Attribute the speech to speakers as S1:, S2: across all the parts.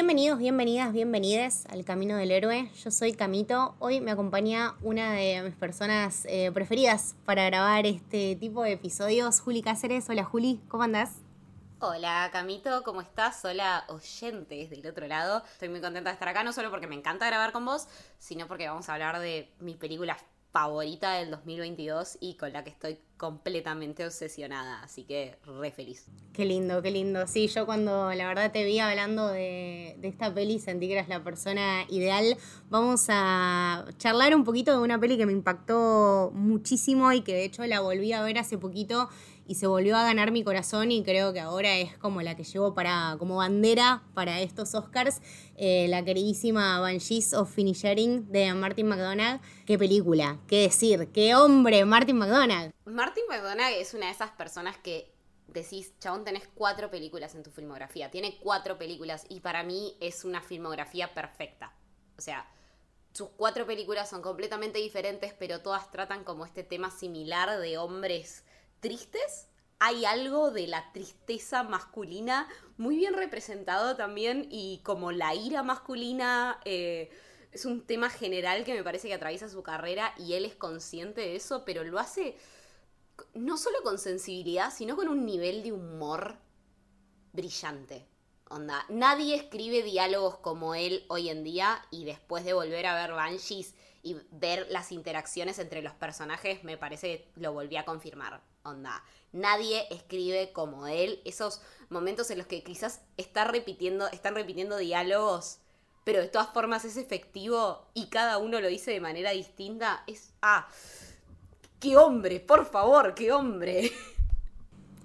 S1: Bienvenidos, bienvenidas, bienvenides al Camino del Héroe. Yo soy Camito. Hoy me acompaña una de mis personas eh, preferidas para grabar este tipo de episodios, Juli Cáceres. Hola Juli, ¿cómo andás?
S2: Hola Camito, ¿cómo estás? Hola oyentes del otro lado. Estoy muy contenta de estar acá, no solo porque me encanta grabar con vos, sino porque vamos a hablar de mi película favorita del 2022 y con la que estoy completamente obsesionada, así que re feliz.
S1: Qué lindo, qué lindo. Sí, yo cuando la verdad te vi hablando de, de, esta peli sentí que eras la persona ideal. Vamos a charlar un poquito de una peli que me impactó muchísimo y que de hecho la volví a ver hace poquito y se volvió a ganar mi corazón y creo que ahora es como la que llevo para, como bandera para estos Oscars, eh, la queridísima Banshees of Finishing de Martin McDonagh. Qué película, qué decir, qué hombre, Martin McDonagh.
S2: Martin McDonagh es una de esas personas que decís, chabón, tenés cuatro películas en tu filmografía, tiene cuatro películas y para mí es una filmografía perfecta. O sea, sus cuatro películas son completamente diferentes, pero todas tratan como este tema similar de hombres tristes, hay algo de la tristeza masculina muy bien representado también y como la ira masculina eh, es un tema general que me parece que atraviesa su carrera y él es consciente de eso, pero lo hace no solo con sensibilidad, sino con un nivel de humor brillante. Onda, nadie escribe diálogos como él hoy en día y después de volver a ver Banshees y ver las interacciones entre los personajes, me parece que lo volví a confirmar. Onda, nadie escribe como él. Esos momentos en los que quizás está repitiendo, están repitiendo diálogos, pero de todas formas es efectivo y cada uno lo dice de manera distinta. Es. ¡Ah! ¡Qué hombre! Por favor, qué hombre.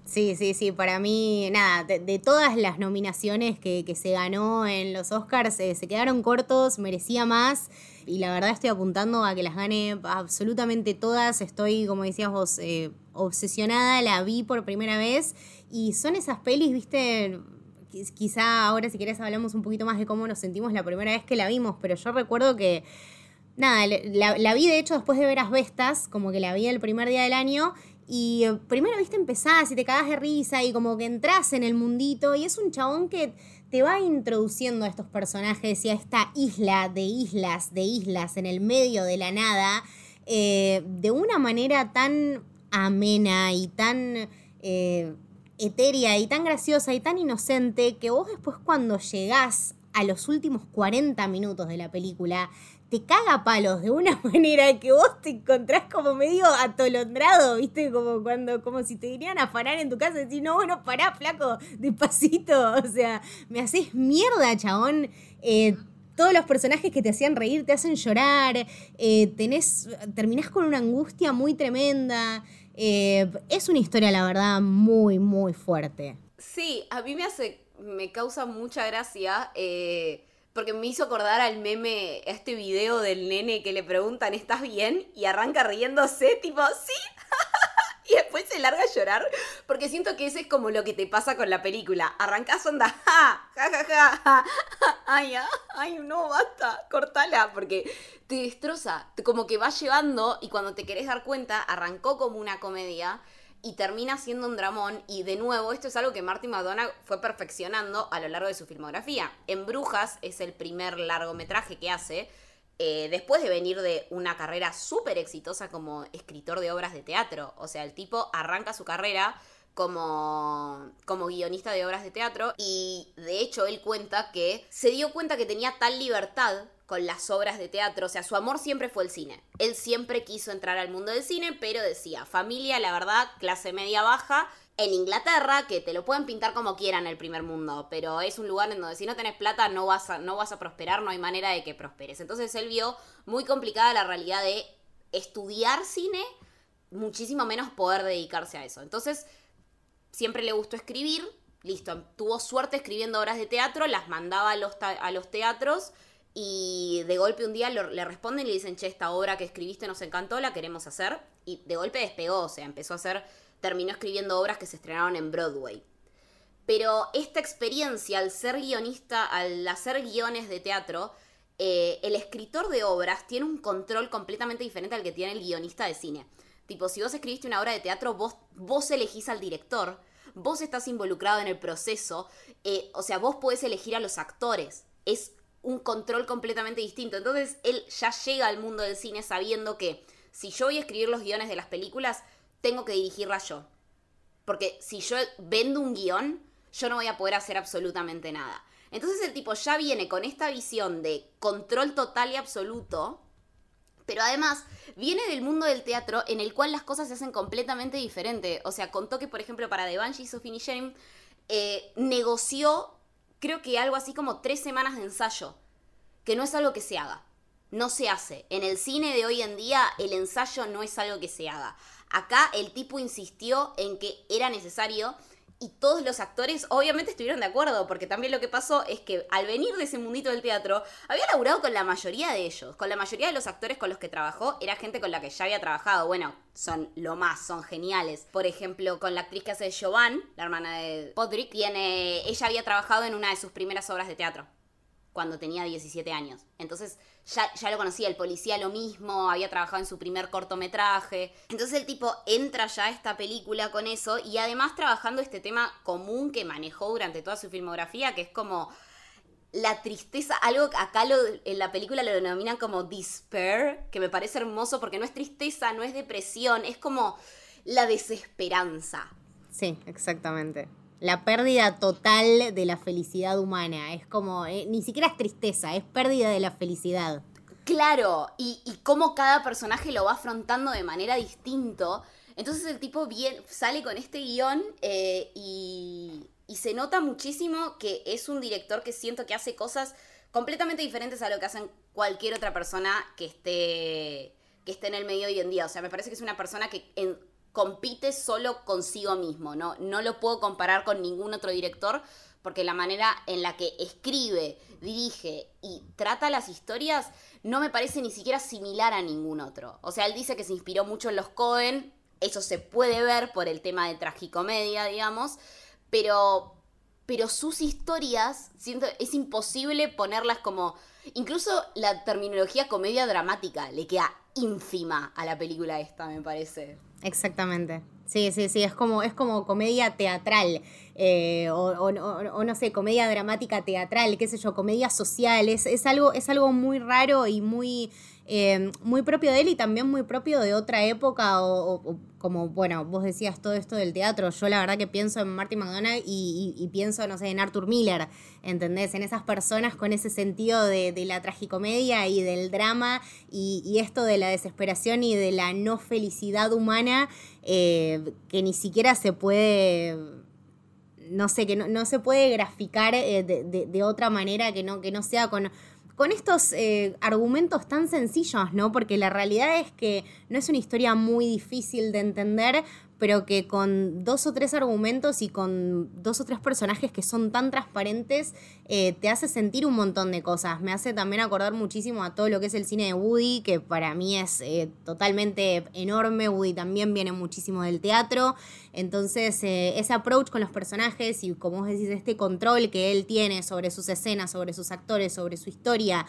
S1: Sí, sí, sí, para mí, nada, de, todas las nominaciones que, se ganó en los Oscars, eh, se quedaron cortos, merecía más y la verdad estoy apuntando a que las gane absolutamente todas, estoy, como decías vos, eh, obsesionada, la vi por primera vez y son esas pelis, viste, quizá ahora si querés hablamos un poquito más de cómo nos sentimos la primera vez que la vimos, pero yo recuerdo que... Nada, la, la vi de hecho después de ver Asbestas, como que la vi el primer día del año y eh, primero, viste, empezás y te cagas de risa y como que entras en el mundito y es un chabón que te va introduciendo a estos personajes y a esta isla de islas, de islas en el medio de la nada, eh, de una manera tan amena y tan eh, etérea y tan graciosa y tan inocente que vos después cuando llegás a los últimos 40 minutos de la película caga palos de una manera que vos te encontrás como medio atolondrado, ¿viste? Como cuando, como si te irían a parar en tu casa y decís, no, bueno, pará, flaco, despacito. O sea, me haces mierda, chabón. Eh, todos los personajes que te hacían reír te hacen llorar. Eh, tenés, terminás con una angustia muy tremenda. Eh, es una historia, la verdad, muy, muy fuerte.
S2: Sí, a mí me hace, me causa mucha gracia. Eh porque me hizo acordar al meme, este video del nene que le preguntan, ¿estás bien? Y arranca riéndose, tipo, sí. y después se larga a llorar, porque siento que ese es como lo que te pasa con la película. Arrancas onda, ja, ja, ja, ja, ay, ay, no, basta, cortala, porque te destroza, como que va llevando y cuando te querés dar cuenta, arrancó como una comedia y termina siendo un dramón. Y de nuevo, esto es algo que Martin McDonagh fue perfeccionando a lo largo de su filmografía. En Brujas es el primer largometraje que hace. Eh, después de venir de una carrera súper exitosa como escritor de obras de teatro. O sea, el tipo arranca su carrera como, como guionista de obras de teatro y de hecho él cuenta que se dio cuenta que tenía tal libertad con las obras de teatro, o sea, su amor siempre fue el cine. Él siempre quiso entrar al mundo del cine, pero decía, familia, la verdad, clase media baja, en Inglaterra, que te lo pueden pintar como quieran el primer mundo, pero es un lugar en donde si no tenés plata no vas a, no vas a prosperar, no hay manera de que prosperes. Entonces él vio muy complicada la realidad de estudiar cine, muchísimo menos poder dedicarse a eso. Entonces, siempre le gustó escribir, listo, tuvo suerte escribiendo obras de teatro, las mandaba a los, a los teatros y de golpe un día le responden y le dicen, che, esta obra que escribiste nos encantó, la queremos hacer. Y de golpe despegó, o sea, empezó a hacer, terminó escribiendo obras que se estrenaron en Broadway. Pero esta experiencia, al ser guionista, al hacer guiones de teatro, eh, el escritor de obras tiene un control completamente diferente al que tiene el guionista de cine. Tipo, si vos escribiste una obra de teatro, vos, vos elegís al director, vos estás involucrado en el proceso, eh, o sea, vos podés elegir a los actores. Es un control completamente distinto. Entonces, él ya llega al mundo del cine sabiendo que si yo voy a escribir los guiones de las películas, tengo que dirigirla yo. Porque si yo vendo un guion, yo no voy a poder hacer absolutamente nada. Entonces el tipo ya viene con esta visión de control total y absoluto, pero además viene del mundo del teatro en el cual las cosas se hacen completamente diferente. O sea, contó que, por ejemplo, para The Banshees of Inisherin, eh, negoció, creo que algo así como tres semanas de ensayo, que no es algo que se haga. No se hace. En el cine de hoy en día, el ensayo no es algo que se haga. Acá el tipo insistió en que era necesario y todos los actores obviamente estuvieron de acuerdo, porque también lo que pasó es que al venir de ese mundito del teatro, había laburado con la mayoría de ellos, con la mayoría de los actores con los que trabajó, era gente con la que ya había trabajado, bueno, son lo más, son geniales. Por ejemplo, con la actriz que hace Jovan, la hermana de Podrick, tiene, ella había trabajado en una de sus primeras obras de teatro cuando tenía 17 años. Entonces ya, ya, lo conocía, el policía lo mismo, había trabajado en su primer cortometraje. Entonces el tipo entra ya a esta película con eso y además trabajando este tema común que manejó durante toda su filmografía, que es como la tristeza, algo que acá lo, en la película lo denominan como despair, que me parece hermoso porque no es tristeza, no es depresión, es como la desesperanza.
S1: Sí, exactamente la pérdida total de la felicidad humana. Es como, eh, ni siquiera es tristeza, es pérdida de la felicidad.
S2: Claro, y, y cómo cada personaje lo va afrontando de manera distinto. Entonces el tipo bien, sale con este guion eh, y, y se nota muchísimo que es un director que siento que hace cosas completamente diferentes a lo que hacen cualquier otra persona que esté, que esté en el medio hoy en día. O sea, me parece que es una persona que en, compite solo consigo mismo, ¿no? No lo puedo comparar con ningún otro director porque la manera en la que escribe, dirige y trata las historias no me parece ni siquiera similar a ningún otro. O sea, él dice que se inspiró mucho en los Cohen, eso se puede ver por el tema de tragicomedia, digamos, pero pero sus historias siento es imposible ponerlas como incluso la terminología comedia dramática le queda ínfima a la película esta, me parece.
S1: Exactamente. Sí, sí, sí, es como, es como comedia teatral, eh, o, no sé, comedia dramática teatral, qué sé yo, comedia social, es, algo, es algo muy raro y muy, eh, muy propio de él y también muy propio de otra época o, como, bueno, vos decías todo esto del teatro, yo la verdad que pienso en Marty McDonagh y, pienso, no sé, en Arthur Miller, ¿entendés? En esas personas con ese sentido de, la tragicomedia y del drama y, esto de la desesperación y de la no felicidad humana eh, que ni siquiera se puede no sé, que no, se puede graficar eh, de, otra manera que no, que no sea con con estos eh, argumentos tan sencillos, ¿no? Porque la realidad es que no es una historia muy difícil de entender, pero que con dos o tres argumentos y con dos o tres personajes que son tan transparentes, eh, te hace sentir un montón de cosas. Me hace también acordar muchísimo a todo lo que es el cine de Woody, que para mí es eh, totalmente enorme. Woody también viene muchísimo del teatro. Entonces, eh, ese approach con los personajes y, como vos decís, este control que él tiene sobre sus escenas, sobre sus actores, sobre su historia,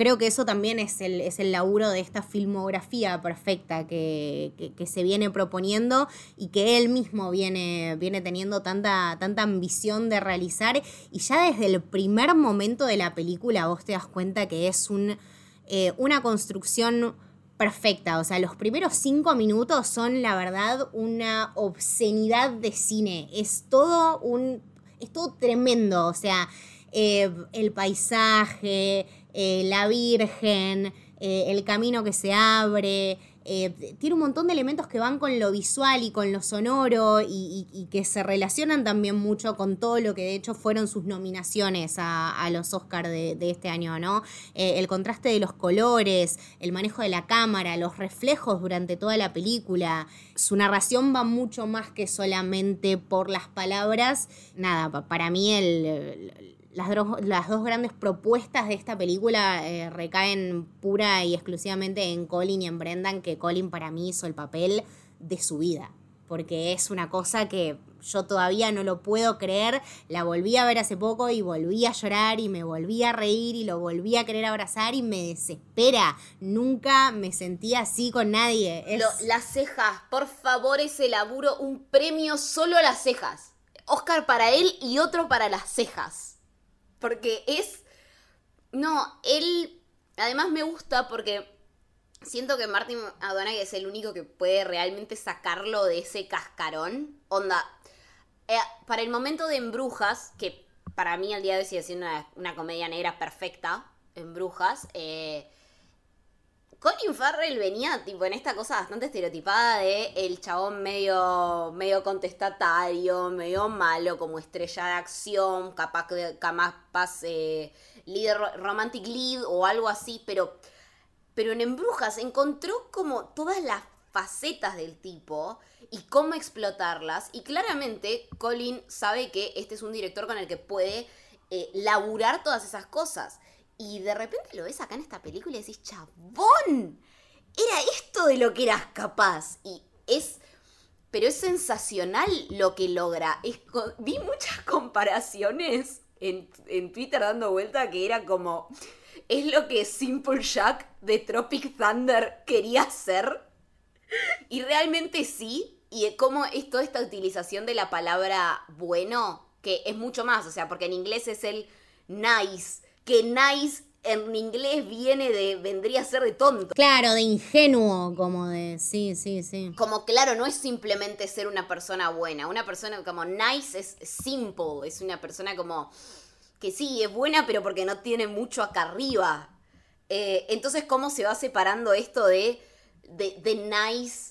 S1: creo que eso también es el, es el laburo de esta filmografía perfecta que, se viene proponiendo y que él mismo viene, viene teniendo tanta, tanta ambición de realizar. Y ya desde el primer momento de la película vos te das cuenta que es un, eh, una construcción perfecta. O sea, los primeros cinco minutos son, la verdad, una obscenidad de cine. Es todo un. Es todo tremendo. O sea, eh, el paisaje, eh, la Virgen, eh, el camino que se abre, eh, tiene un montón de elementos que van con lo visual y con lo sonoro y, que se relacionan también mucho con todo lo que de hecho fueron sus nominaciones a, los Oscars de, este año, ¿no? El contraste de los colores, el manejo de la cámara, los reflejos durante toda la película. Su narración va mucho más que solamente por las palabras. Nada, para mí el las, las dos grandes propuestas de esta película eh, recaen pura y exclusivamente en Colin y en Brendan, que Colin para mí hizo el papel de su vida, porque es una cosa que yo todavía no lo puedo creer, la volví a ver hace poco y volví a llorar y me volví a reír y lo volví a querer abrazar y me desespera, nunca me sentí así con nadie.
S2: las cejas, por favor ese laburo, un premio solo a las cejas. Oscar para él y otro para las cejas. Porque es. No, él. Además me gusta porque siento que Martin Adonai es el único que puede realmente sacarlo de ese cascarón. Onda. Eh, para el momento de Embrujas, que para mí al día de hoy sigue siendo una, comedia negra perfecta, Embrujas, Colin Farrell venía tipo en esta cosa bastante estereotipada de el chabón medio, medio contestatario, medio malo, como estrella de acción, capaz capaz eh, líder romantic lead o algo así, pero, pero en Embrujas encontró como todas las facetas del tipo y cómo explotarlas. Y claramente Colin sabe que este es un director con el que puede eh, laburar todas esas cosas. Y de repente lo ves acá en esta película y decís, chabón, era esto de lo que eras capaz. Y es, pero es sensacional lo que logra. vi muchas comparaciones en, en Twitter dando vuelta que era como, es lo que Simple Jack de Tropic Thunder quería hacer. Y realmente sí. Y cómo es toda esta utilización de la palabra bueno, que es mucho más, o sea, porque en inglés es el nice que nice en inglés viene de, vendría a ser de tonto.
S1: Claro, de ingenuo, como de, sí, sí, sí.
S2: Como claro, no es simplemente ser una persona buena, una persona como nice es simple, es una persona como que sí, es buena, pero porque no tiene mucho acá arriba. Eh, entonces, ¿cómo se va separando esto de, de, de nice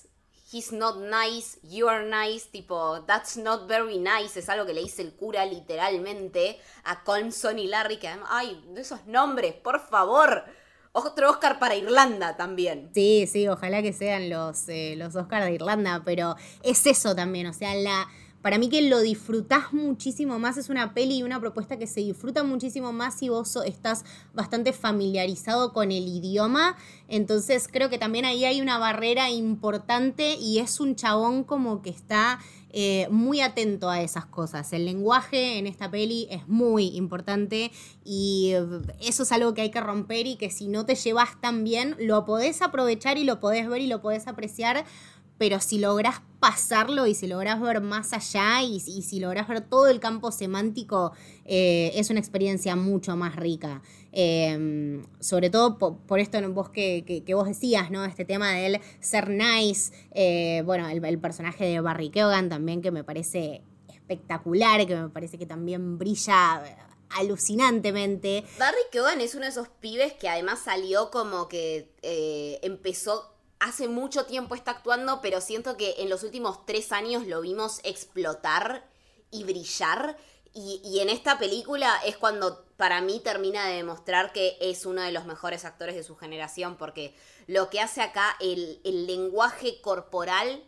S2: he's not nice, you are nice, tipo, that's not very nice, es algo que le dice el cura literalmente a Colmson y Larry, que ay, de esos nombres, por favor. Otro Oscar para Irlanda también.
S1: Sí, sí, ojalá que sean los, eh, los Oscars de Irlanda, pero es eso también, o sea, la para mí que lo disfrutás muchísimo más, es una peli y una propuesta que se disfruta muchísimo más si vos estás bastante familiarizado con el idioma. Entonces creo que también ahí hay una barrera importante y es un chabón como que está eh, muy atento a esas cosas. El lenguaje en esta peli es muy importante y eso es algo que hay que romper y que si no te llevas tan bien, lo podés aprovechar y lo podés ver y lo podés apreciar pero si logras pasarlo y si logras ver más allá y, si logras ver todo el campo semántico, eh, es una experiencia mucho más rica. Em, sobre todo por, esto vos que, vos decías, ¿no? Este tema de él ser nice, eh, bueno, el, personaje de Barry Keoghan también que me parece espectacular, que me parece que también brilla alucinantemente.
S2: Barry Keoghan es uno de esos pibes que además salió como que eh, empezó hace mucho tiempo está actuando, pero siento que en los últimos tres años lo vimos explotar y brillar. Y, en esta película es cuando para mí termina de demostrar que es uno de los mejores actores de su generación, porque lo que hace acá, el, lenguaje corporal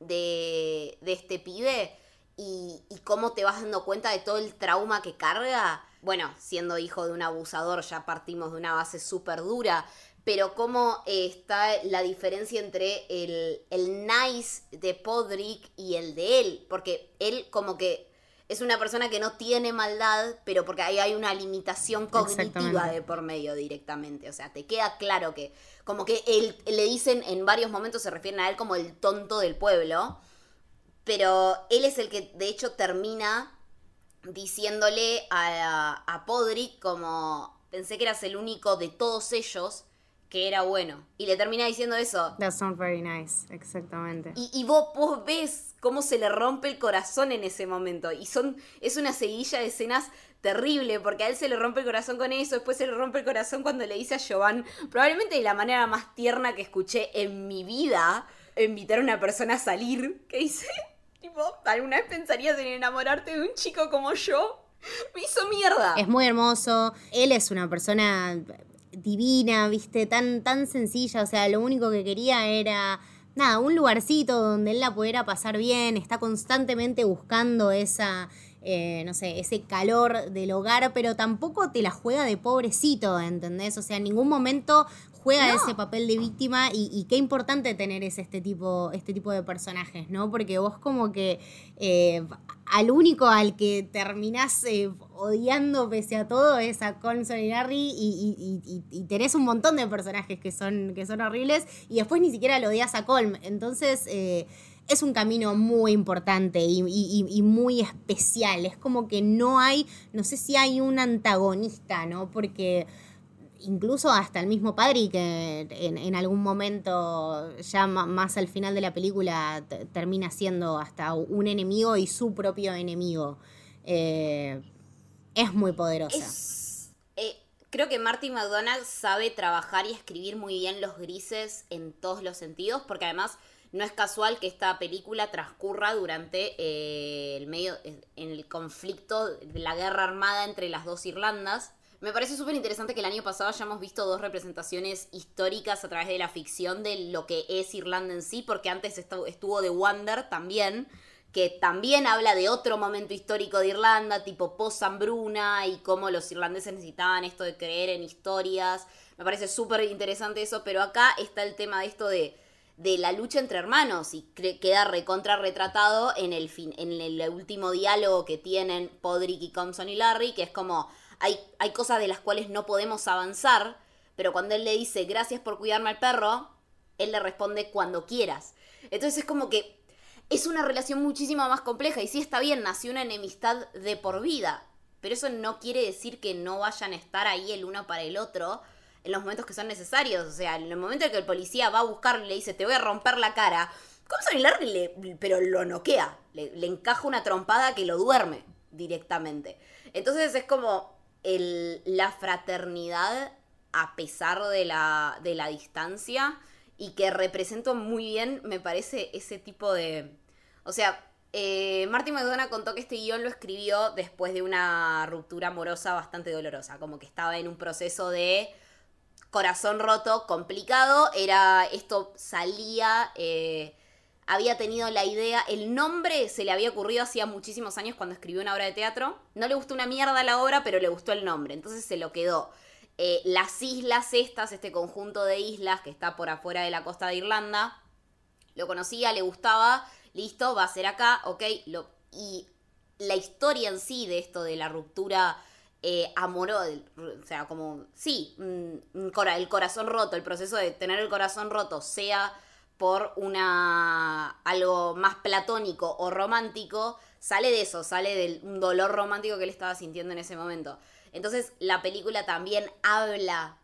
S2: de, este pibe y, y, cómo te vas dando cuenta de todo el trauma que carga. Bueno, siendo hijo de un abusador ya partimos de una base súper dura, pero cómo está la diferencia entre el, el nice de Podrick y el de él, porque él como que es una persona que no tiene maldad, pero porque ahí hay una limitación cognitiva de por medio directamente. O sea, te queda claro que, como que él, le dicen en varios momentos, se refieren a él como el tonto del pueblo, pero él es el que de hecho termina diciéndole a, a Podrick como, pensé que eras el único de todos ellos que era bueno. Y le termina diciendo eso.
S1: That sounds very nice, exactamente.
S2: Y, y vos, vos, ves cómo se le rompe el corazón en ese momento. Y son, es una seguilla de escenas terrible, porque a él se le rompe el corazón con eso, después se le rompe el corazón cuando le dice a Jovan, probablemente de la manera más tierna que escuché en mi vida, invitar a una persona a salir, que dice, tipo, ¿alguna vez pensarías en enamorarte de un chico como yo? Me hizo mierda.
S1: Es muy hermoso. Él es una persona divina, viste, tan, tan sencilla. O sea, lo único que quería era, nada, un lugarcito donde él la pudiera pasar bien. Está constantemente buscando esa, eh, no sé, ese calor del hogar, pero tampoco te la juega de pobrecito, ¿entendés? O sea, en ningún momento juega ese papel de víctima y, qué importante tener es este tipo, este tipo de personajes, ¿no? Porque vos como que eh, al único al que terminás eh, odiando pese a todo es a Colson y Larry y, tenés un montón de personajes que son, que son horribles y después ni siquiera lo odias a Colm. Entonces... Eh, es un camino muy importante y, muy especial. Es como que no hay, no sé si hay un antagonista, ¿no? Porque incluso hasta el mismo padre que en, algún momento, ya más al final de la película, termina siendo hasta un enemigo y su propio enemigo. Eh, es muy poderosa.
S2: Eh, creo que Martin McDonald sabe trabajar y escribir muy bien los grises en todos los sentidos, porque además no es casual que esta película transcurra durante eh, el medio, en el conflicto de la guerra armada entre las dos Irlandas me parece súper interesante que el año pasado hayamos visto dos representaciones históricas a través de la ficción de lo que es Irlanda en sí, porque antes estuvo The Wonder también, que también habla de otro momento histórico de Irlanda, tipo post-hambruna y cómo los irlandeses necesitaban esto de creer en historias. Me parece súper interesante eso, pero acá está el tema de esto de, de la lucha entre hermanos y queda recontra retratado en el, fin, en el último diálogo que tienen Podrick y Compson y Larry, que es como hay, hay cosas de las cuales no podemos avanzar, pero cuando él le dice gracias por cuidarme al perro, él le responde cuando quieras. Entonces es como que es una relación muchísimo más compleja y sí está bien, nació una enemistad de por vida, pero eso no quiere decir que no vayan a estar ahí el uno para el otro en los momentos que son necesarios. O sea, en el momento en que el policía va a buscarlo y le dice te voy a romper la cara, Compson y Larry le, pero lo noquea, le encaja una trompada que lo duerme directamente. Entonces es como, la fraternidad a pesar de la, de la distancia y que represento muy bien, me parece, ese tipo de... O sea, eh, Martin McDonough contó que este guion lo escribió después de una ruptura amorosa bastante dolorosa, como que estaba en un proceso de corazón roto complicado, era esto salía... Eh, había tenido la idea, el nombre se le había ocurrido hacía muchísimos años cuando escribió una obra de teatro. No le gustó una mierda la obra, pero le gustó el nombre, entonces se lo quedó. Eh, las islas estas, este conjunto de islas que está por afuera de la costa de Irlanda, lo conocía, le gustaba, listo, va a ser acá, ok. Lo, y la historia en sí de esto de la ruptura eh, amorosa, o sea, como, sí, mm, el corazón roto, el proceso de tener el corazón roto, sea por una algo más platónico o romántico, sale de eso, sale de un dolor romántico que él estaba sintiendo en ese momento. Entonces la película también habla,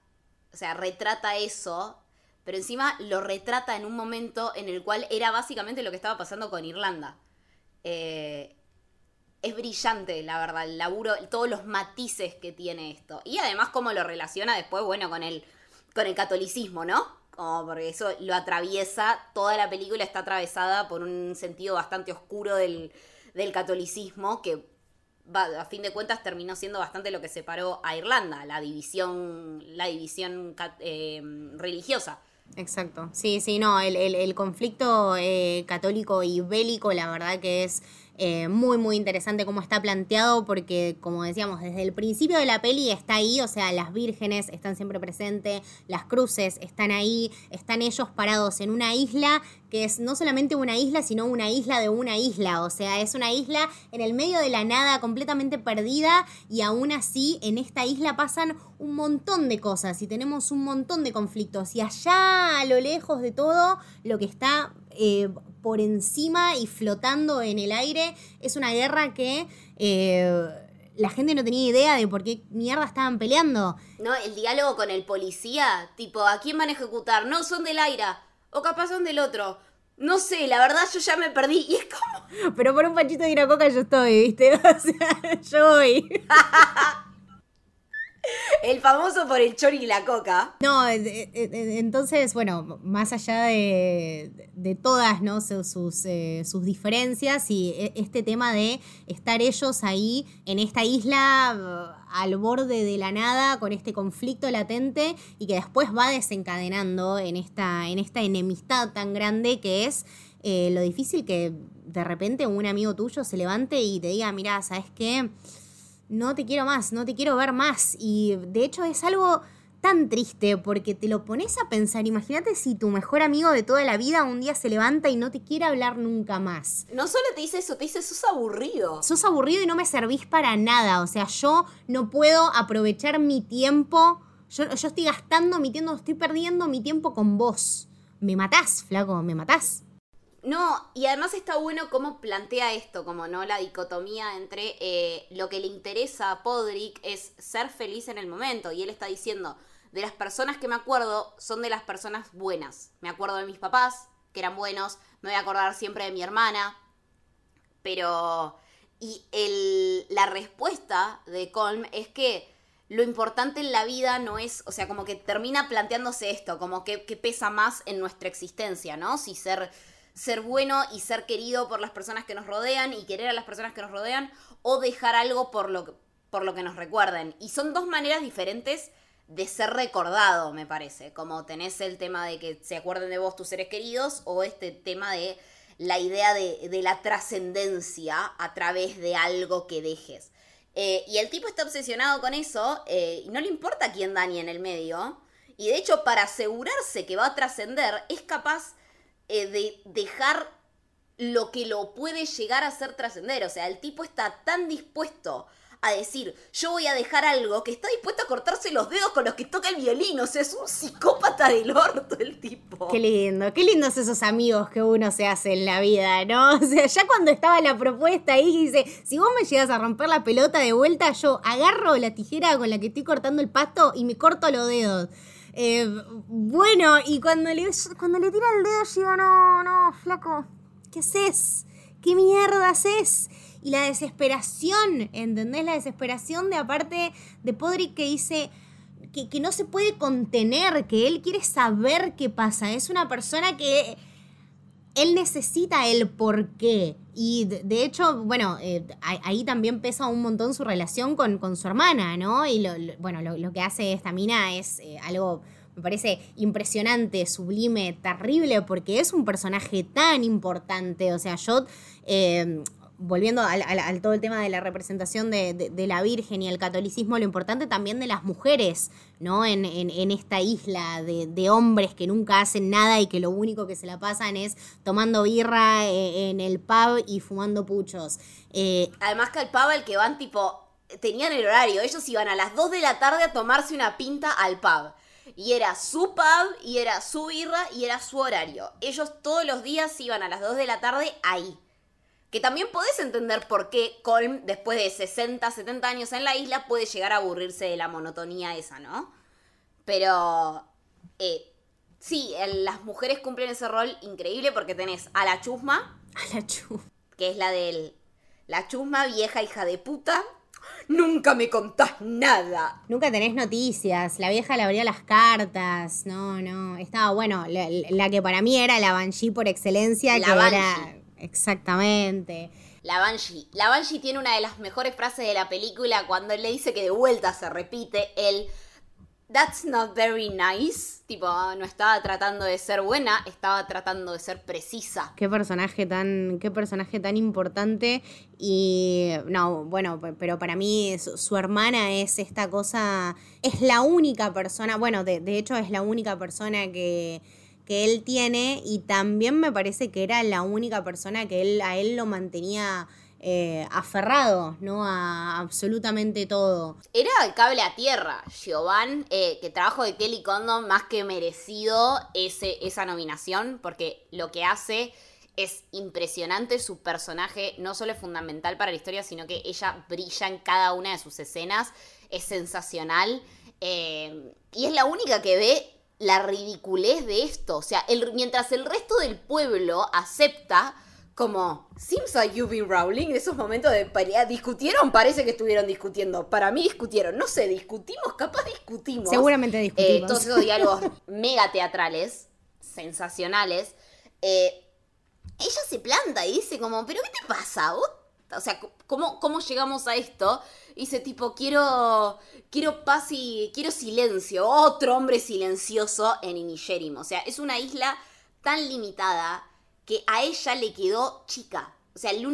S2: o sea, retrata eso, pero encima lo retrata en un momento en el cual era básicamente lo que estaba pasando con Irlanda. Eh, es brillante, la verdad, el laburo, todos los matices que tiene esto. Y además cómo lo relaciona después, bueno, con el, con el catolicismo, ¿no? Como porque eso lo atraviesa, toda la película está atravesada por un sentido bastante oscuro del, catolicismo que a fin de cuentas terminó siendo bastante lo que separó a Irlanda, la división, la división eh, religiosa.
S1: Exacto, sí, sí, no, el, conflicto eh, católico y bélico la verdad que es eh, muy, muy interesante cómo está planteado porque, como decíamos, desde el principio de la peli está ahí, o sea, las vírgenes están siempre presentes, las cruces están ahí, están ellos parados en una isla que es no solamente una isla, sino una isla de una isla, o sea, es una isla en el medio de la nada, completamente perdida, y aún así en esta isla pasan un montón de cosas y tenemos un montón de conflictos, y allá a lo lejos de todo, lo que está eh, por encima y flotando en el aire. Es una guerra que... Eh, la gente no tenía idea de por qué mierda estaban peleando.
S2: No, el diálogo con el policía, tipo, ¿a quién van a ejecutar? No, son del Aira. O capaz son del otro. No sé, la verdad yo ya me perdí. Y es como.
S1: Pero por un panchito de una coca yo estoy, ¿viste? O sea, yo voy.
S2: El famoso por el chori y la coca.
S1: No, entonces, bueno, más allá de, todas ¿no? sus, eh, diferencias y este tema de estar ellos ahí en esta isla al borde de la nada con este conflicto latente y que después va desencadenando en esta, en esta enemistad tan grande que es eh, lo difícil que de repente un amigo tuyo se levante y te diga, mira, ¿sabes qué? No te quiero más, no te quiero ver más. Y de hecho es algo tan triste porque te lo pones a pensar. Imagínate si tu mejor amigo de toda la vida un día se levanta y no te quiere hablar nunca más.
S2: No solo te dice eso, te dice sos aburrido.
S1: Sos aburrido y no me servís para nada. O sea, yo no puedo aprovechar mi tiempo. Yo, yo estoy gastando mi tiempo, estoy perdiendo mi tiempo con vos. Me matás, flaco, me matás.
S2: No, y además está bueno cómo plantea esto, como no la dicotomía entre eh, lo que le interesa a Podrick es ser feliz en el momento. Y él está diciendo, de las personas que me acuerdo, son de las personas buenas. Me acuerdo de mis papás, que eran buenos, me voy a acordar siempre de mi hermana. Pero... Y el, la respuesta de Colm es que lo importante en la vida no es, o sea, como que termina planteándose esto, como que, que pesa más en nuestra existencia, ¿no? Si ser ser bueno y ser querido por las personas que nos rodean y querer a las personas que nos rodean o dejar algo por lo, por lo que nos recuerden. Y son dos maneras diferentes de ser recordado, me parece. Como tenés el tema de que se acuerden de vos tus seres queridos o este tema de la idea de, la trascendencia a través de algo que dejes. Eh, y el tipo está obsesionado con eso eh, y no le importa quién dañe en el medio. Y de hecho, para asegurarse que va a trascender, es capaz eh, de dejar lo que lo puede llegar a hacer trascender. O sea, el tipo está tan dispuesto a decir, yo voy a dejar algo, que está dispuesto a cortarse los dedos con los que toca el violín. O sea, es un psicópata del orto el tipo.
S1: Qué lindo, qué lindos esos amigos que uno se hace en la vida, ¿no? O sea, ya cuando estaba la propuesta ahí, dice, si vos me llegas a romper la pelota de vuelta, yo agarro la tijera con la que estoy cortando el pasto y me corto los dedos. Eh, bueno, y cuando le, cuando le tira el dedo, yo digo, no, no, flaco, ¿qué haces? ¿Qué mierda haces? Y la desesperación, ¿entendés? La desesperación de aparte de Podrick que dice que, que no se puede contener, que él quiere saber qué pasa. Es una persona que él necesita el por qué. Y de, hecho, bueno, eh, ahí también pesa un montón su relación con, con su hermana, ¿no? Y lo, bueno, lo, que hace esta mina es eh, algo, me parece impresionante, sublime, terrible, porque es un personaje tan importante. O sea, yo eh, volviendo al, todo el tema de la representación de, la Virgen y el catolicismo, lo importante también de las mujeres, ¿no? En, esta isla de, hombres que nunca hacen nada y que lo único que se la pasan es tomando birra eh, en el pub y fumando puchos.
S2: Eh, Además que al pub el que van tipo, tenían el horario, ellos iban a las 2 de la tarde a tomarse una pinta al pub. Y era su pub, y era su birra, y era su horario. Ellos todos los días iban a las 2 de la tarde ahí. Que también podés entender por qué Colm, después de 60, 70 años en la isla, puede llegar a aburrirse de la monotonía esa, ¿no? Pero, eh, sí, las mujeres cumplen ese rol increíble porque tenés a la chusma.
S1: A la chusma.
S2: Que es la del... La chusma, vieja hija de puta. Nunca me contás nada.
S1: Nunca tenés noticias. La vieja le abría las cartas. No, no. Estaba, bueno, la, que para mí era la Banshee por excelencia.
S2: La
S1: que
S2: Banshee.
S1: Exactamente.
S2: La Banshee. La Banshee tiene una de las mejores frases de la película cuando él le dice que de vuelta se repite el That's not very nice. Tipo, no estaba tratando de ser buena, estaba tratando de ser precisa.
S1: Qué personaje tan, qué personaje tan importante. Y no, bueno, pero para mí su, hermana es esta cosa. Es la única persona. Bueno, de hecho, es la única persona que que él tiene y también me parece que era la única persona que él, a él lo mantenía eh, aferrado, ¿no? A absolutamente todo.
S2: Era el cable a tierra. Giovanni, eh, que trabajo de Kelly Condon más que merecido ese, esa nominación, porque lo que hace es impresionante, su personaje no solo es fundamental para la historia, sino que ella brilla en cada una de sus escenas, es sensacional. Eh, y es la única que ve la ridiculez de esto. O sea, mientras el resto del pueblo acepta como, seems like you've been Rowling, en esos momentos de pelea, ¿discutieron? Parece que estuvieron discutiendo. Para mí discutieron. No sé, discutimos, capaz discutimos.
S1: Seguramente eh, discutimos.
S2: todos esos diálogos mega teatrales, sensacionales. Eh, ella se planta y dice como, ¿pero qué te pasa? O sea, ¿cómo, ¿cómo llegamos a esto? dice tipo, quiero, quiero paz y quiero silencio. Otro hombre silencioso en Inisherim. O sea, es una isla tan limitada que a ella le quedó chica. O sea, el,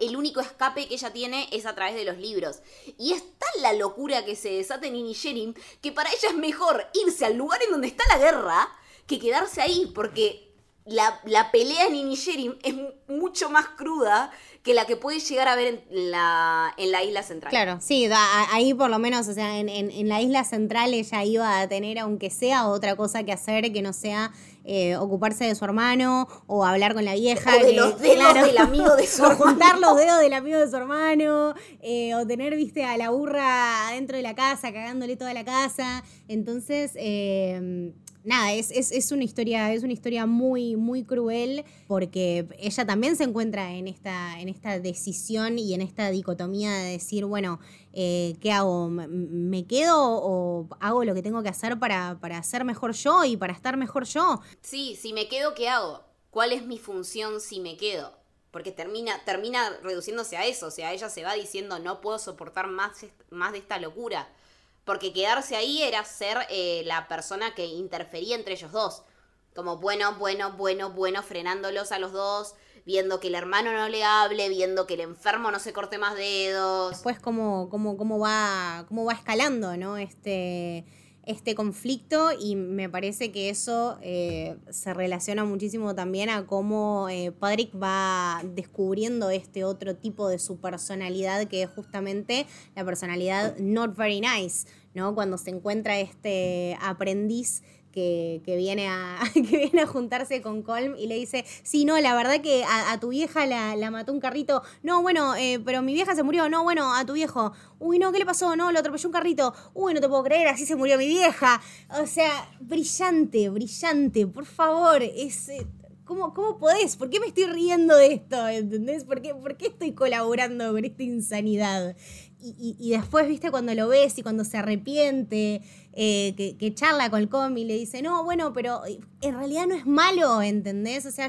S2: el único escape que ella tiene es a través de los libros. Y es tan la locura que se desata en Inisherim que para ella es mejor irse al lugar en donde está la guerra que quedarse ahí, porque la, la pelea en Inisherim es mucho más cruda que la que puede llegar a ver en la, en la isla central.
S1: Claro, sí, ahí por lo menos, o sea, en, en, la isla central ella iba a tener, aunque sea otra cosa que hacer, que no sea eh, ocuparse de su hermano o hablar con la vieja.
S2: O de los dedos del amigo de su hermano.
S1: O juntar los dedos del amigo de su hermano, eh, o tener, viste, a la burra dentro de la casa, cagándole toda la casa. Entonces, eh, nada, es, es, una historia, es una historia muy, muy cruel porque ella también se encuentra en esta, en esta decisión y en esta dicotomía de decir, bueno, eh, ¿qué hago? ¿Me quedo o hago lo que tengo que hacer para, para ser mejor yo y para estar mejor yo?
S2: Sí, si me quedo, ¿qué hago? ¿Cuál es mi función si me quedo? Porque termina, termina reduciéndose a eso, o sea, ella se va diciendo, no puedo soportar más, más de esta locura porque quedarse ahí era ser eh, la persona que interfería entre ellos dos. Como bueno, bueno, bueno, bueno, frenándolos a los dos, viendo que el hermano no le hable, viendo que el enfermo no se corte más dedos.
S1: Después cómo, cómo, cómo, va, cómo va escalando, ¿no? Este, este conflicto y me parece que eso eh, se relaciona muchísimo también a cómo eh, Patrick va descubriendo este otro tipo de su personalidad que es justamente la personalidad not very nice, ¿no? Cuando se encuentra este aprendiz que, viene a, que viene a juntarse con Colm y le dice, sí, no, la verdad que a, tu vieja la, mató un carrito. No, bueno, eh, pero mi vieja se murió. No, bueno, a tu viejo. Uy, no, ¿qué le pasó? No, lo atropelló un carrito. Uy, no te puedo creer, así se murió mi vieja. O sea, brillante, brillante, por favor. Es... Eh, ¿Cómo, ¿Cómo podés? ¿Por qué me estoy riendo de esto? ¿Entendés? ¿Por qué, ¿Por qué estoy colaborando con esta insanidad? Y, después, viste, cuando lo ves y cuando se arrepiente, eh, que, charla con el cómic y le dice, no, bueno, pero en realidad no es malo, ¿entendés? O sea,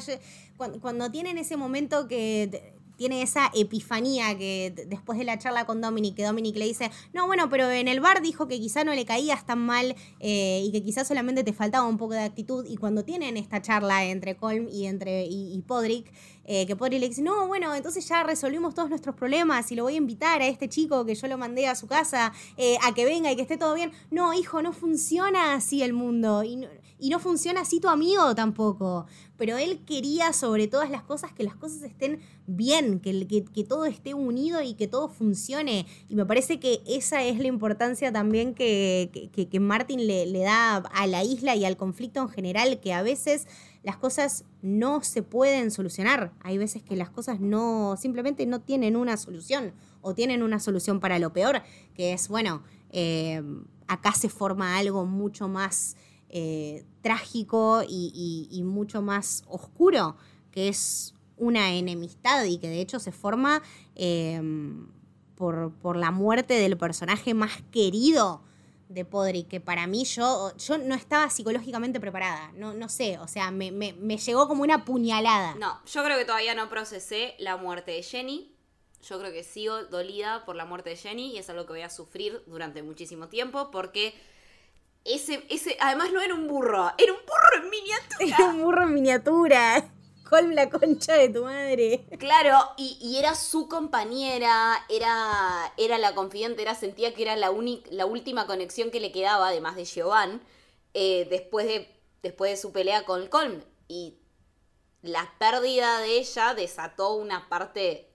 S1: cuando, cuando, tienen ese momento que tiene esa epifanía que después de la charla con Dominic, que Dominic le dice, no, bueno, pero en el bar dijo que quizá no le caías tan mal eh, y que quizás solamente te faltaba un poco de actitud. Y cuando tienen esta charla entre Colm y entre y, Podrick, eh, que Podrick le dice, no, bueno, entonces ya resolvimos todos nuestros problemas y lo voy a invitar a este chico que yo lo mandé a su casa eh, a que venga y que esté todo bien. No, hijo, no funciona así el mundo y y no funciona así tu amigo tampoco pero él quería sobre todas las cosas que las cosas estén bien, que, que, todo esté unido y que todo funcione. Y me parece que esa es la importancia también que, que, Martin le, le da a la isla y al conflicto en general, que a veces las cosas no se pueden solucionar. Hay veces que las cosas no, simplemente no tienen una solución o tienen una solución para lo peor, que es, bueno, eh, acá se forma algo mucho más eh, trágico y, mucho más oscuro, que es una enemistad y que de hecho se forma em, por, la muerte del personaje más querido de Podri, que para mí yo, yo no estaba psicológicamente preparada, no, no sé, o sea, me, me llegó como una puñalada.
S2: No, yo creo que todavía no procesé la muerte de Jenny. Yo creo que sigo dolida por la muerte de Jenny y es algo que voy a sufrir durante muchísimo tiempo porque ese, ese, además no era un burro, era un burro en miniatura.
S1: Era un burro en miniatura. Colm la concha de tu madre.
S2: Claro, y, era su compañera, era, era la confidente, era, sentía que era la, la última conexión que le quedaba, además de Giovanni, eh, después, de, después de su pelea con Colm. Y la pérdida de ella desató una parte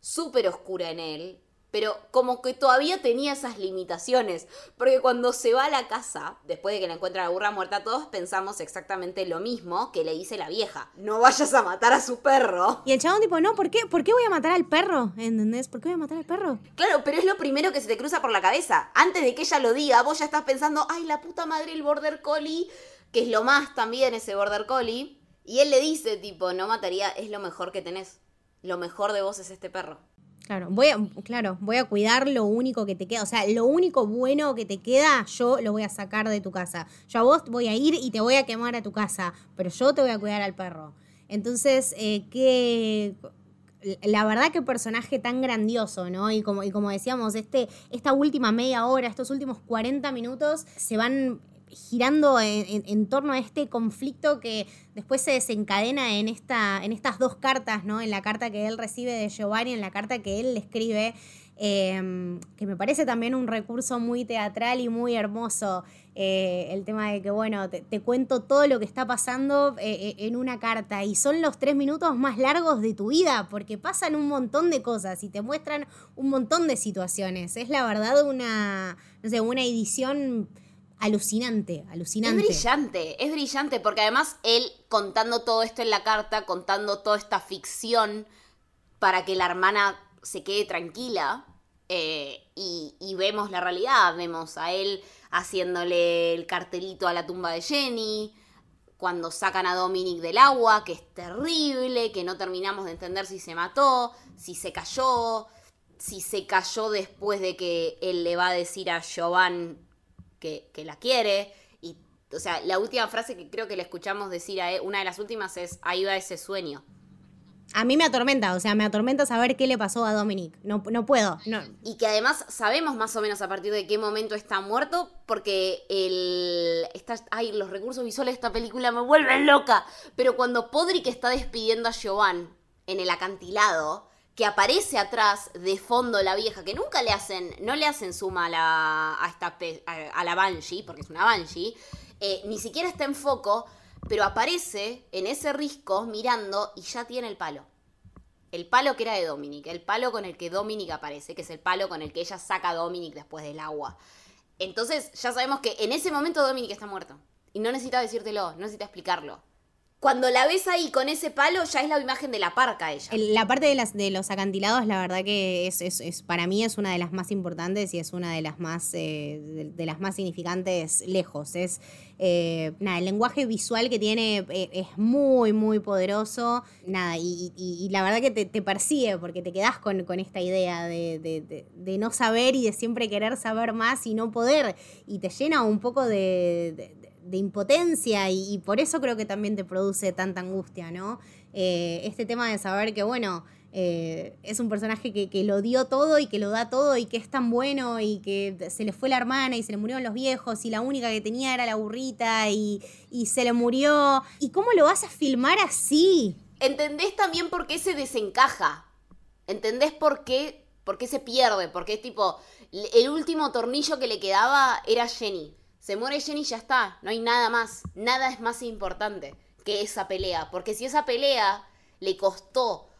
S2: súper oscura en él, pero como que todavía tenía esas limitaciones. Porque cuando se va a la casa, después de que le encuentra la burra muerta, todos pensamos exactamente lo mismo que le dice la vieja. No vayas a matar a su perro.
S1: Y el chabón tipo, no, ¿por qué? ¿Por qué voy a matar al perro? ¿Entendés? ¿Por qué voy a matar al perro?
S2: Claro, pero es lo primero que se te cruza por la cabeza. Antes de que ella lo diga, vos ya estás pensando, ay, la puta madre, el border collie, que es lo más también ese border collie. Y él le dice, tipo, no mataría, es lo mejor que tenés. Lo mejor de vos es este perro.
S1: Claro, voy a, claro, voy a cuidar lo único que te queda. O sea, lo único bueno que te queda, yo lo voy a sacar de tu casa. Yo a vos voy a ir y te voy a quemar a tu casa, pero yo te voy a cuidar al perro. Entonces, eh, qué la verdad que personaje tan grandioso, ¿no? Y como, y como decíamos, este, esta última media hora, estos últimos 40 minutos se van girando en, torno a este conflicto que después se desencadena en, esta, en estas dos cartas, ¿no? En la carta que él recibe de Giovanni, en la carta que él le escribe, em, que me parece también un recurso muy teatral y muy hermoso. Eh, el tema de que, bueno, te, cuento todo lo que está pasando eh, eh, en una carta y son los tres minutos más largos de tu vida porque pasan un montón de cosas y te muestran un montón de situaciones. Es la verdad una, no sé, una edición alucinante, alucinante.
S2: Es brillante, es brillante, porque además él contando todo esto en la carta, contando toda esta ficción para que la hermana se quede tranquila, eh, y, y, vemos la realidad, vemos a él haciéndole el cartelito a la tumba de Jenny, cuando sacan a Dominic del agua, que es terrible, que no terminamos de entender si se mató, si se cayó, si se cayó después de que él le va a decir a Jovan que, la quiere. Y, o sea, la última frase que creo que le escuchamos decir a él, una de las últimas es, ahí va ese sueño.
S1: A mí me atormenta, o sea, me atormenta saber qué le pasó a Dominic. No, no puedo. No.
S2: Y que además sabemos más o menos a partir de qué momento está muerto, porque el. Está, ay, los recursos visuales de esta película me vuelven loca. Pero cuando Podrick está despidiendo a Jovan en el acantilado, que aparece atrás de fondo la vieja, que nunca le hacen, no le hacen suma a la, a esta, a, la Banshee, porque es una Banshee, eh, ni siquiera está en foco, pero aparece en ese risco mirando y ya tiene el palo. El palo que era de Dominic, el palo con el que Dominic aparece, que es el palo con el que ella saca a Dominic después del agua. Entonces ya sabemos que en ese momento Dominic está muerto. Y no necesita decírtelo, no necesita explicarlo cuando la ves ahí con ese palo, ya es la imagen de la parca ella.
S1: La parte de, las, de los acantilados, la verdad que es, es, para mí es una de las más importantes y es una de las más, eh, significantes lejos. Es, eh, nada, el lenguaje visual que tiene eh, es muy, muy poderoso. Nada, y, la verdad que te, te, persigue porque te quedas con, esta idea de, de, de, no saber y de siempre querer saber más y no poder. Y te llena un poco de de impotencia y, por eso creo que también te produce tanta angustia, ¿no? Eh, este tema de saber que, bueno, eh, es un personaje que, lo dio todo y que lo da todo y que es tan bueno y que se le fue la hermana y se le murieron los viejos y la única que tenía era la burrita y, y se le murió. ¿Y cómo lo vas a filmar así?
S2: ¿Entendés también por qué se desencaja? ¿Entendés por qué, por qué se pierde? Porque es tipo, el último tornillo que le quedaba era Jenny. Se muere Jenny y ya está, no hay nada más. Nada es más importante que esa pelea. Porque si esa pelea le costó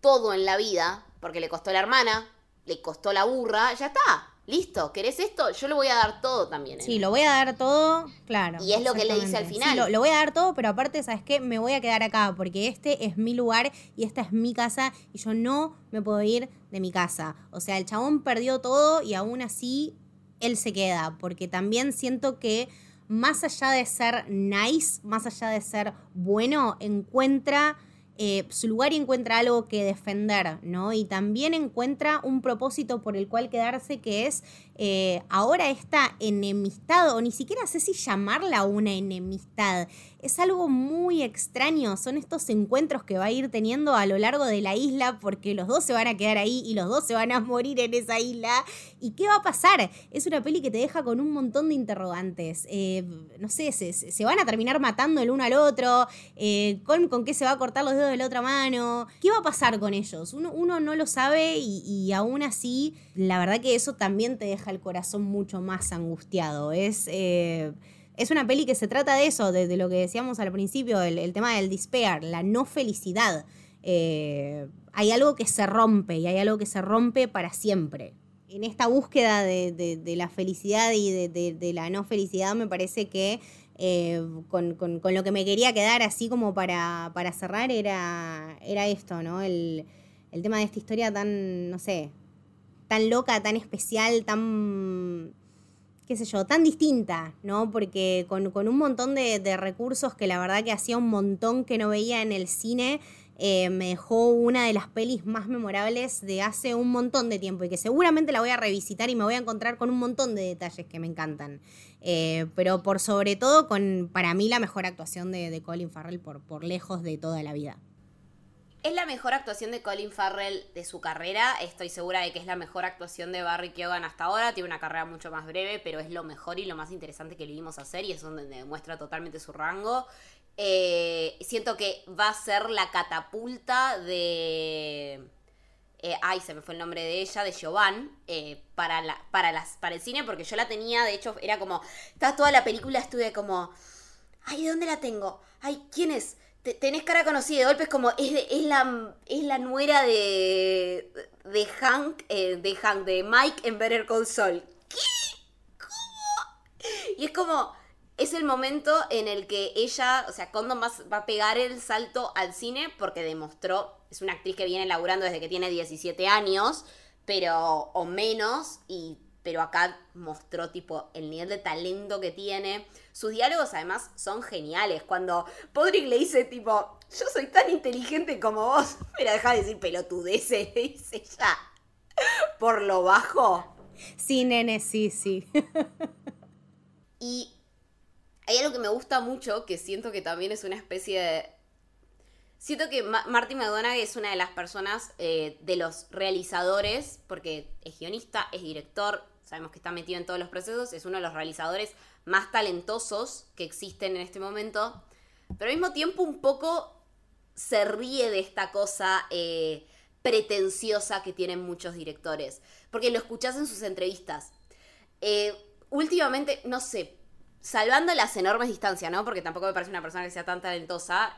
S2: todo en la vida, porque le costó la hermana, le costó la burra, ya está. Listo, ¿querés esto? Yo lo voy a dar todo también.
S1: ¿eh? Sí, lo voy a dar todo, claro.
S2: Y es lo que le dice al final.
S1: Sí, lo, voy a dar todo, pero aparte, ¿sabes qué? Me voy a quedar acá porque este es mi lugar y esta es mi casa y yo no me puedo ir de mi casa. O sea, el chabón perdió todo y aún así él se queda, porque también siento que más allá de ser nice, más allá de ser bueno, encuentra eh, su lugar y encuentra algo que defender, ¿no? Y también encuentra un propósito por el cual quedarse que es eh, ahora esta enemistad, o ni siquiera sé si llamarla una enemistad, es algo muy extraño. Son estos encuentros que va a ir teniendo a lo largo de la isla porque los dos se van a quedar ahí y los dos se van a morir en esa isla. ¿Y qué va a pasar? Es una peli que te deja con un montón de interrogantes. Eh, no sé, se, van a terminar matando el uno al otro. Eh, con, ¿Con qué se va a cortar los dedos de la otra mano? ¿Qué va a pasar con ellos? Uno, uno no lo sabe y, aún así, la verdad que eso también te deja el corazón mucho más angustiado. Es. Eh, es una peli que se trata de eso, de, lo que decíamos al principio, el, tema del despair, la no felicidad. eh, hay algo que se rompe y hay algo que se rompe para siempre. En esta búsqueda de, la felicidad y de, la no felicidad me parece que eh, con, lo que me quería quedar así como para, cerrar era, era esto, ¿no? El, el tema de esta historia tan, no sé, tan loca, tan especial, tan qué sé yo, tan distinta, ¿no? Porque con, un montón de, recursos que la verdad que hacía un montón que no veía en el cine, eh, me dejó una de las pelis más memorables de hace un montón de tiempo y que seguramente la voy a revisitar y me voy a encontrar con un montón de detalles que me encantan. Eh, pero por sobre todo con, para mí, la mejor actuación de, Colin Farrell por, por lejos de toda la vida.
S2: Es la mejor actuación de Colin Farrell de su carrera. Estoy segura de que es la mejor actuación de Barry Keoghan hasta ahora. Tiene una carrera mucho más breve, pero es lo mejor y lo más interesante que le dimos a hacer y es donde demuestra totalmente su rango. Eh, siento que va a ser la catapulta de. Eh, ay, se me fue el nombre de ella, de Giovanni, eh, para, la, para, las, para el cine, porque yo la tenía, de hecho, era como. Estaba toda la película, estuve como. Ay, ¿de dónde la tengo? Ay, ¿quién es? Tenés cara conocida, de golpe es como, es, es, la, es la nuera de, de Hank, eh, de Hank, de Mike en Better Call Saul. ¿Qué? ¿Cómo? Y es como, es el momento en el que ella, o sea, Condon va, va, a pegar el salto al cine porque demostró, es una actriz que viene laburando desde que tiene 17 años, pero, o menos, y pero acá mostró tipo el nivel de talento que tiene. Sus diálogos además son geniales. Cuando Podrick le dice tipo, yo soy tan inteligente como vos, pero deja de decir pelotudeces, le dice ya. Por lo bajo.
S1: Sí, nene, sí, sí.
S2: y hay algo que me gusta mucho, que siento que también es una especie de... Siento que Martin McDonagh es una de las personas eh, de los realizadores, porque es guionista, es director, sabemos que está metido en todos los procesos, es uno de los realizadores más talentosos que existen en este momento, pero al mismo tiempo un poco se ríe de esta cosa eh, pretenciosa que tienen muchos directores, porque lo escuchás en sus entrevistas. Eh, últimamente, no sé, salvando las enormes distancias, ¿no? Porque tampoco me parece una persona que sea tan talentosa,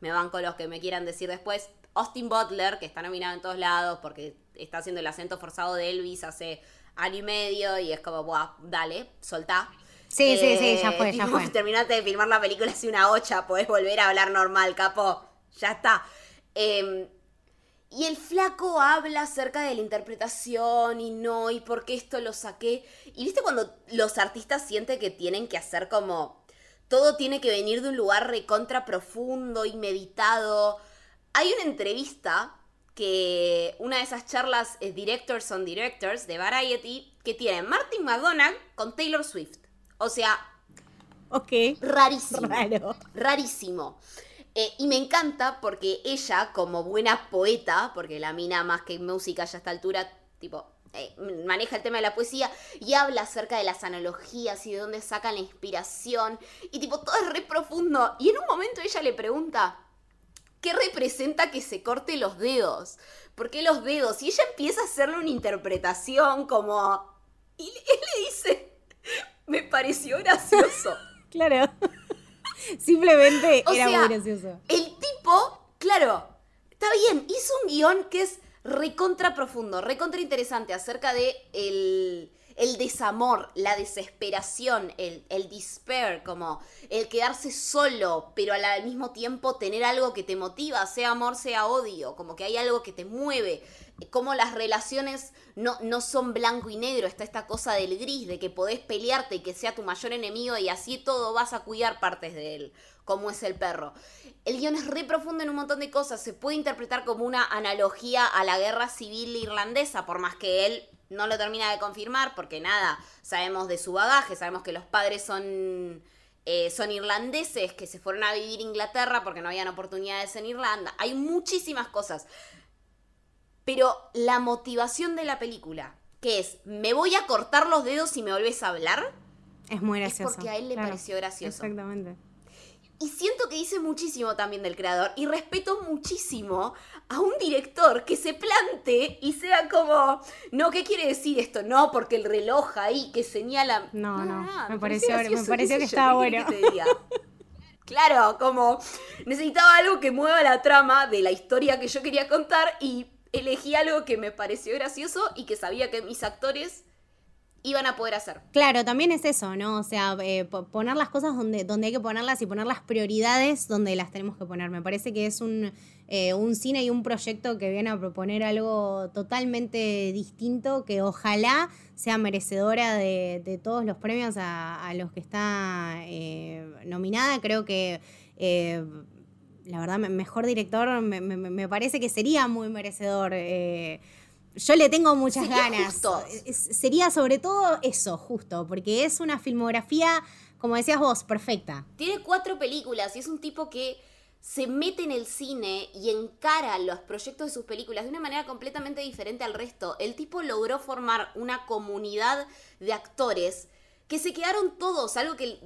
S2: me van con los que me quieran decir después. Austin Butler, que está nominado en todos lados porque está haciendo el acento forzado de Elvis hace año y medio y es como, Buah, dale, soltá.
S1: Sí, sí, sí, ya fue, ya fue.
S2: Terminaste de filmar la película hace una ocha, podés volver a hablar normal, capo. Ya está. Em, y el flaco habla acerca de la interpretación y no, y por qué esto lo saqué. Y viste cuando los artistas sienten que tienen que hacer como. Todo tiene que venir de un lugar recontra profundo y meditado. Hay una entrevista que una de esas charlas es Directors on Directors de Variety que tiene Martin McDonagh con Taylor Swift. O sea,
S1: ok.
S2: Rarísimo. Rarísimo. Eh, y me encanta porque ella, como buena poeta, porque la mina más que música ya a esta altura, tipo, eh, maneja el tema de la poesía y habla acerca de las analogías y de dónde sacan la inspiración. Y tipo, todo es re profundo. Y en un momento ella le pregunta, ¿Qué representa que se corte los dedos? ¿Por qué los dedos? Y ella empieza a hacerle una interpretación como... Y él le dice, me pareció gracioso.
S1: claro. Simplemente era muy gracioso.
S2: El tipo, claro, está bien, hizo un guion que es recontra profundo, recontra interesante acerca de el el desamor, la desesperación, el, el despair, como el quedarse solo, pero al mismo tiempo tener algo que te motiva, sea amor, sea odio, como que hay algo que te mueve, como las relaciones no, no son blanco y negro, está esta cosa del gris, de que podés pelearte y que sea tu mayor enemigo y así todo vas a cuidar partes de él, como es el perro. El guion es re profundo en un montón de cosas, se puede interpretar como una analogía a la guerra civil irlandesa, por más que él no lo termina de confirmar porque nada, sabemos de su bagaje, sabemos que los padres son, eh, son irlandeses que se fueron a vivir a Inglaterra porque no habían oportunidades en Irlanda. Hay muchísimas cosas. Pero la motivación de la película, que es, me voy a cortar los dedos si me volvés a hablar,
S1: es muy gracioso.
S2: Es porque a él le pareció gracioso.
S1: Exactamente.
S2: Y siento que dice muchísimo también del creador. Y respeto muchísimo a un director que se plante y sea como, no, ¿qué quiere decir esto? No, porque el reloj ahí que señala.
S1: No, no, me, pareció, me pareció que estaba bueno.
S2: Claro, como necesitaba algo que mueva la trama de la historia que yo quería contar y elegí algo que me pareció gracioso y que sabía que mis actores iban a poder hacer.
S1: Claro, también es eso, ¿no? O sea, eh, poner las cosas donde, donde hay que ponerlas y poner las prioridades donde las tenemos que poner. Me parece que es un, eh, un cine y un proyecto que viene a proponer algo totalmente distinto, que ojalá sea merecedora de, todos los premios a, los que está eh, nominada. Creo que la verdad, mejor director me, parece que sería muy merecedor. Yo le tengo muchas ganas. sería sobre todo eso, justo, porque es una filmografía, como decías vos, perfecta.
S2: Tiene cuatro películas y es un tipo que se mete en el cine y encara los proyectos de sus películas de una manera completamente diferente al resto. El tipo logró formar una comunidad de actores que se quedaron todos, algo que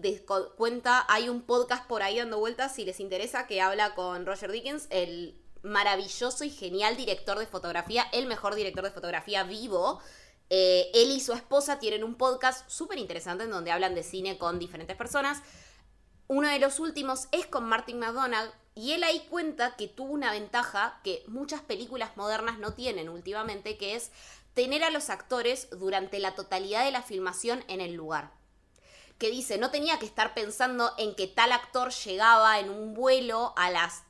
S2: cuenta, hay un podcast por ahí dando vueltas si les interesa que habla con Roger Dickens, el maravilloso y genial director de fotografía, el mejor director de fotografía vivo. Eh, él y su esposa tienen un podcast súper interesante en donde hablan de cine con diferentes personas. Uno de los últimos es con Martin McDonagh y él ahí cuenta que tuvo una ventaja que muchas películas modernas no tienen últimamente, que es tener a los actores durante la totalidad de la filmación en el lugar. Que dice, no tenía que estar pensando en que tal actor llegaba en un vuelo a las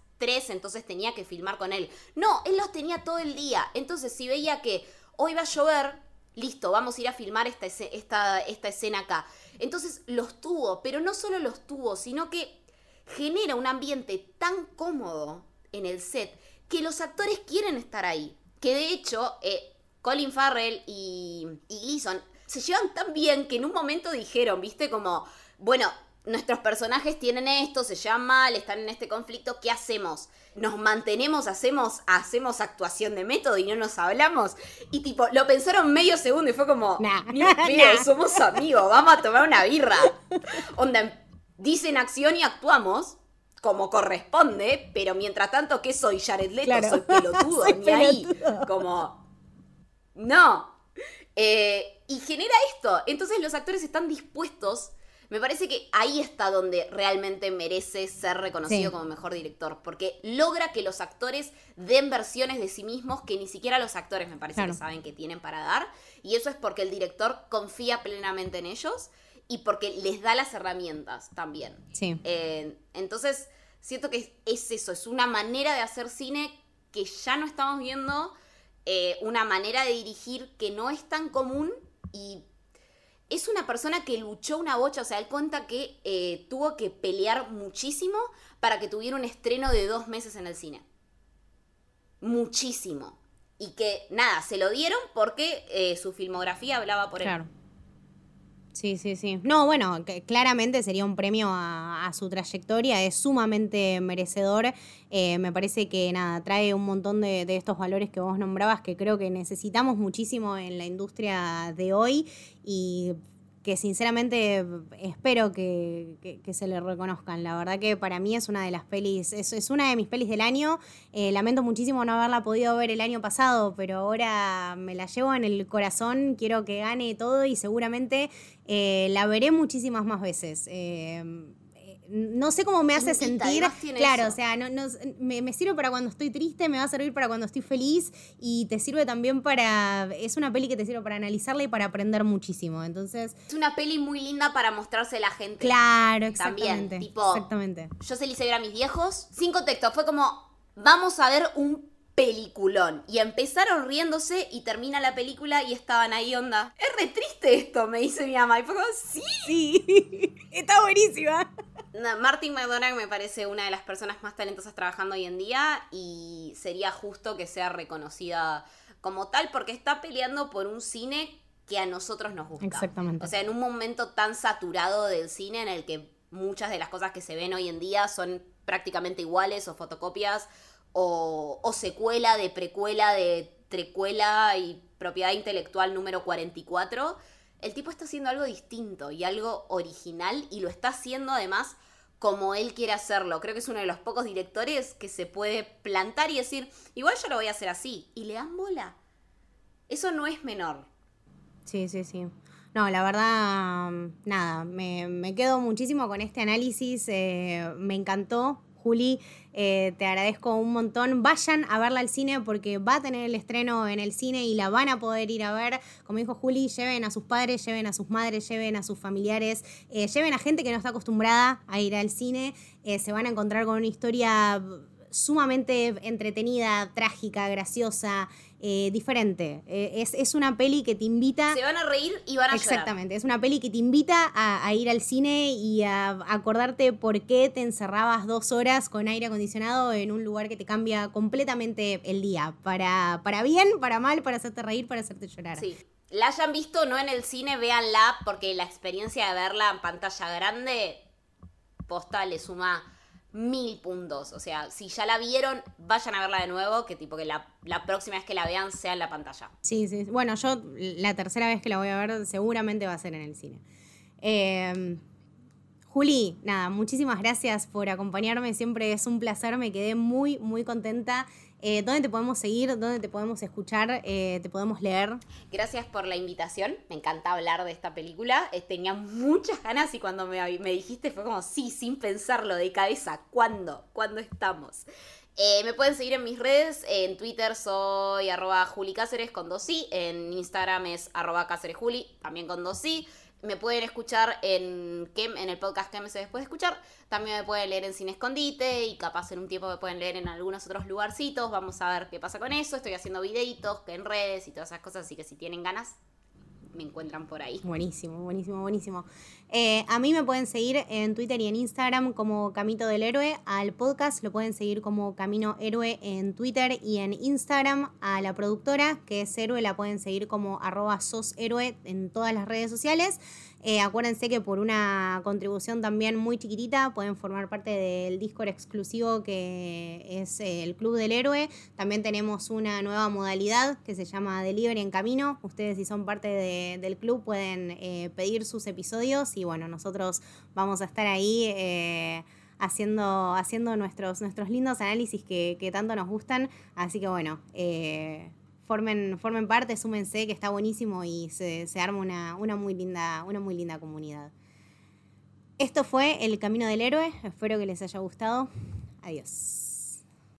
S2: entonces tenía que filmar con él. No, él los tenía todo el día. Entonces, si veía que hoy va a llover, listo, vamos a ir a filmar esta, esta, esta escena acá. Entonces los tuvo, pero no solo los tuvo, sino que genera un ambiente tan cómodo en el set que los actores quieren estar ahí. Que de hecho, eh, Colin Farrell y, y Gleason se llevan tan bien que en un momento dijeron, viste, como, bueno, nuestros personajes tienen esto, se llevan mal, están en este conflicto, ¿qué hacemos? ¿Nos mantenemos, hacemos, hacemos actuación de método y no nos hablamos? Y tipo, lo pensaron medio segundo y fue como, ni somos amigos, vamos a tomar una birra. Onda, dicen acción y actuamos como corresponde, pero mientras tanto, ¿qué soy? Jared Leto, soy pelotudo, ni ahí. Como, no. Eh, y genera esto. Entonces los actores están dispuestos me parece que ahí está donde realmente merece ser reconocido como mejor director, porque logra que los actores den versiones de sí mismos que ni siquiera los actores me parece que saben que tienen para dar, y eso es porque el director confía plenamente en ellos y porque les da las herramientas también.
S1: Sí.
S2: Eh, entonces, siento que es eso, es una manera de hacer cine que ya no estamos viendo, eh, una manera de dirigir que no es tan común y es una persona que luchó una bocha, o sea, él cuenta que eh, tuvo que pelear muchísimo para que tuviera un estreno de dos meses en el cine. Muchísimo. Y que, nada, se lo dieron porque eh, su filmografía hablaba por él. Claro.
S1: Sí, sí, sí. No, bueno, claramente sería un premio a, su trayectoria, es sumamente merecedor. Eh, me parece que nada, trae un montón de, de, estos valores que vos nombrabas que creo que necesitamos muchísimo en la industria de hoy y que sinceramente espero que, se le reconozcan. La verdad que para mí es una de las pelis, es, una de mis pelis del año. Eh, lamento muchísimo no haberla podido ver el año pasado, pero ahora me la llevo en el corazón, quiero que gane todo y seguramente eh, la veré muchísimas más veces. Eh, no sé cómo me hace sentir. Claro, o sea, no, me, sirve para cuando estoy triste, me va a servir para cuando estoy feliz y te sirve también para. Es una peli que te sirve para analizarla y para aprender muchísimo. Entonces.
S2: Es una peli muy linda para mostrarse a la gente.
S1: Claro, exactamente. También, tipo. Exactamente.
S2: Yo se le hice ver a mis viejos. Sin contexto, fue como. Vamos a ver un peliculón. Y empezaron riéndose y termina la película y estaban ahí, onda. Es re triste esto, me dice mi mamá. Y fue como, sí.
S1: Sí, está buenísima.
S2: Martin McDonagh me parece una de las personas más talentosas trabajando hoy en día y sería justo que sea reconocida como tal porque está peleando por un cine que a nosotros nos gusta.
S1: Exactamente.
S2: O sea, en un momento tan saturado del cine en el que muchas de las cosas que se ven hoy en día son prácticamente iguales o fotocopias o, o secuela de precuela de trecuela y propiedad intelectual número 44 el tipo está haciendo algo distinto y algo original y lo está haciendo además como él quiere hacerlo. Creo que es uno de los pocos directores que se puede plantar y decir, igual yo lo voy a hacer así. Y le dan bola. Eso no es menor.
S1: Sí, sí, sí. No, la verdad, nada, me, quedo muchísimo con este análisis, eh, me encantó. Juli, eh, te agradezco un montón. Vayan a verla al cine porque va a tener el estreno en el cine y la van a poder ir a ver. Como dijo Juli, lleven a sus padres, lleven a sus madres, lleven a sus familiares, eh, lleven a gente que no está acostumbrada a ir al cine. se van a encontrar con una historia sumamente entretenida, trágica, graciosa, eh, diferente. Eh, es, una peli que te invita...
S2: Se van a reír y van a
S1: Exactamente, es una peli que te invita a, ir al cine y a acordarte por qué te encerrabas dos horas con aire acondicionado en un lugar que te cambia completamente el día. Para, para bien, para mal, para hacerte reír, para hacerte llorar.
S2: Sí. La hayan visto no en el cine, véanla porque la experiencia de verla en pantalla grande, posta le suma mil puntos. O sea, si ya la vieron, vayan a verla de nuevo, que tipo que la, próxima vez que la vean sea en la pantalla.
S1: Sí, sí. Bueno, yo la tercera vez que la voy a ver seguramente va a ser en el cine. Eh, Juli, nada, muchísimas gracias por acompañarme. Siempre es un placer. Me quedé muy, muy contenta eh, ¿Dónde te podemos seguir? ¿Dónde te podemos escuchar? Eh, ¿Te podemos leer?
S2: Gracias por la invitación. Me encanta hablar de esta película. Eh, tenía muchas ganas y cuando me, dijiste fue como, sí, sin pensarlo, de cabeza. ¿Cuándo? ¿Cuándo estamos? me pueden seguir en mis redes. En Twitter soy arroba Juli Cáceres con dos. En Instagram es arroba Cáceres Juli, también con dos me pueden escuchar en, en el podcast que me se después de escuchar. También me pueden leer en Cine Escondite y capaz en un tiempo me pueden leer en algunos otros lugarcitos. Vamos a ver qué pasa con eso. Estoy haciendo videitos en redes y todas esas cosas, así que si tienen ganas, me encuentran por ahí.
S1: Buenísimo, buenísimo, buenísimo. Eh, a mí me pueden seguir en Twitter y en Instagram como Camito del Héroe. Al podcast lo pueden seguir como Camino Héroe en Twitter y en Instagram. A la productora, que es Héroe, la pueden seguir como arroba sos héroe en todas las redes sociales. Eh, acuérdense que por una contribución también muy chiquitita pueden formar parte del Discord exclusivo que es eh, el Club del Héroe. También tenemos una nueva modalidad que se llama Delivery en Camino. Ustedes si son parte del club pueden eh, pedir sus episodios y bueno, nosotros vamos a estar ahí haciendo, haciendo nuestros, nuestros lindos análisis que tanto nos gustan. Así que bueno formen, formen parte, súmense, que está buenísimo y se, arma una, una, muy linda, una muy linda comunidad. Esto fue El Camino del Héroe, espero que les haya gustado. Adiós.